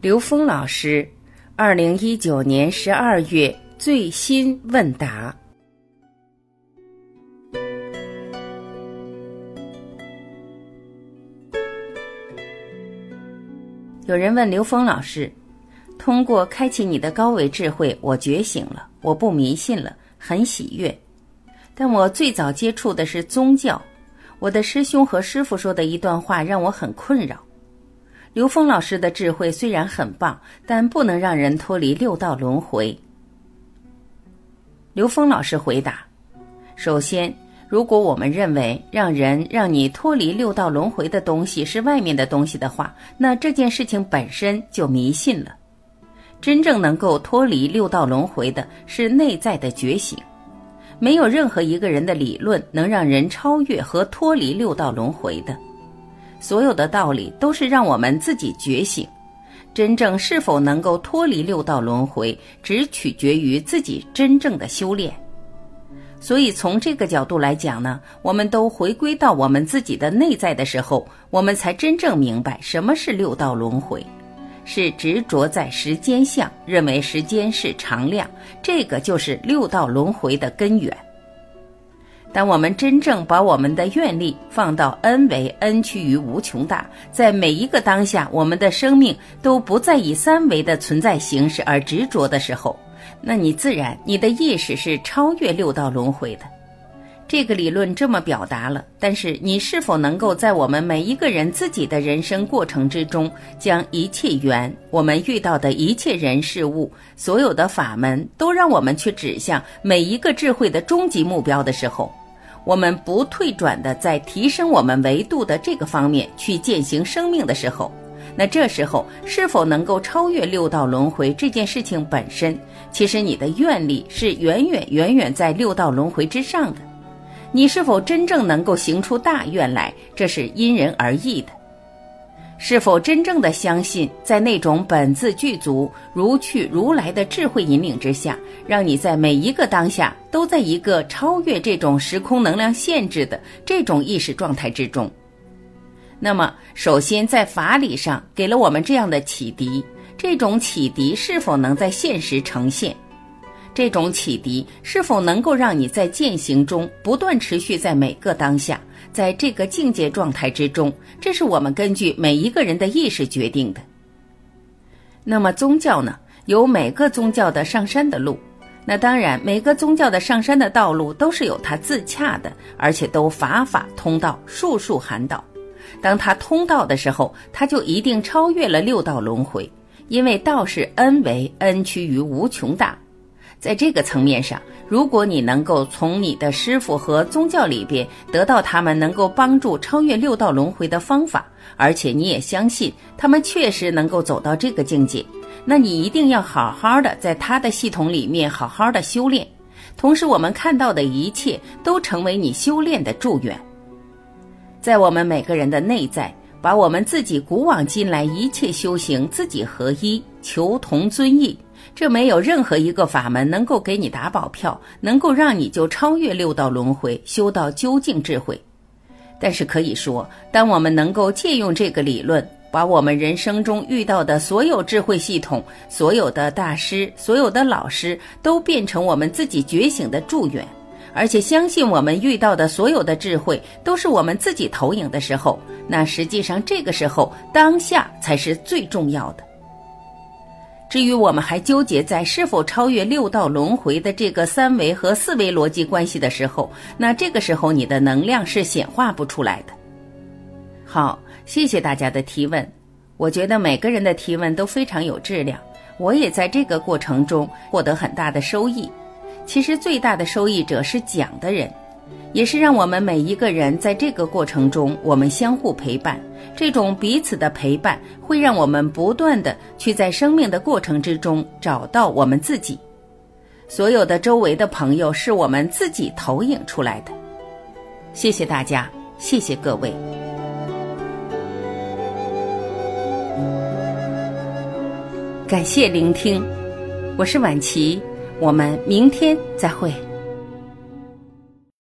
刘峰老师，二零一九年十二月最新问答。有人问刘峰老师：“通过开启你的高维智慧，我觉醒了，我不迷信了，很喜悦。但我最早接触的是宗教，我的师兄和师傅说的一段话让我很困扰。”刘峰老师的智慧虽然很棒，但不能让人脱离六道轮回。刘峰老师回答：“首先，如果我们认为让人让你脱离六道轮回的东西是外面的东西的话，那这件事情本身就迷信了。真正能够脱离六道轮回的是内在的觉醒，没有任何一个人的理论能让人超越和脱离六道轮回的。”所有的道理都是让我们自己觉醒，真正是否能够脱离六道轮回，只取决于自己真正的修炼。所以从这个角度来讲呢，我们都回归到我们自己的内在的时候，我们才真正明白什么是六道轮回，是执着在时间相，认为时间是常量，这个就是六道轮回的根源。当我们真正把我们的愿力放到 n 为 n 趋于无穷大，在每一个当下，我们的生命都不再以三维的存在形式而执着的时候，那你自然你的意识是超越六道轮回的。这个理论这么表达了，但是你是否能够在我们每一个人自己的人生过程之中，将一切缘、我们遇到的一切人事物、所有的法门，都让我们去指向每一个智慧的终极目标的时候？我们不退转的在提升我们维度的这个方面去践行生命的时候，那这时候是否能够超越六道轮回这件事情本身，其实你的愿力是远远远远在六道轮回之上的。你是否真正能够行出大愿来，这是因人而异的。是否真正的相信，在那种本自具足、如去如来的智慧引领之下，让你在每一个当下都在一个超越这种时空能量限制的这种意识状态之中？那么，首先在法理上给了我们这样的启迪，这种启迪是否能在现实呈现？这种启迪是否能够让你在践行中不断持续在每个当下？在这个境界状态之中，这是我们根据每一个人的意识决定的。那么宗教呢？有每个宗教的上山的路。那当然，每个宗教的上山的道路都是有它自洽的，而且都法法通道，术术含道。当它通道的时候，它就一定超越了六道轮回，因为道是 n 为 n 趋于无穷大。在这个层面上，如果你能够从你的师傅和宗教里边得到他们能够帮助超越六道轮回的方法，而且你也相信他们确实能够走到这个境界，那你一定要好好的在他的系统里面好好的修炼。同时，我们看到的一切都成为你修炼的助缘。在我们每个人的内在，把我们自己古往今来一切修行自己合一，求同尊异。这没有任何一个法门能够给你打保票，能够让你就超越六道轮回，修到究竟智慧。但是可以说，当我们能够借用这个理论，把我们人生中遇到的所有智慧系统、所有的大师、所有的老师，都变成我们自己觉醒的助缘，而且相信我们遇到的所有的智慧都是我们自己投影的时候，那实际上这个时候当下才是最重要的。至于我们还纠结在是否超越六道轮回的这个三维和四维逻辑关系的时候，那这个时候你的能量是显化不出来的。好，谢谢大家的提问，我觉得每个人的提问都非常有质量，我也在这个过程中获得很大的收益。其实最大的受益者是讲的人。也是让我们每一个人在这个过程中，我们相互陪伴，这种彼此的陪伴，会让我们不断的去在生命的过程之中找到我们自己。所有的周围的朋友是我们自己投影出来的。谢谢大家，谢谢各位，感谢聆听，我是婉琪，我们明天再会。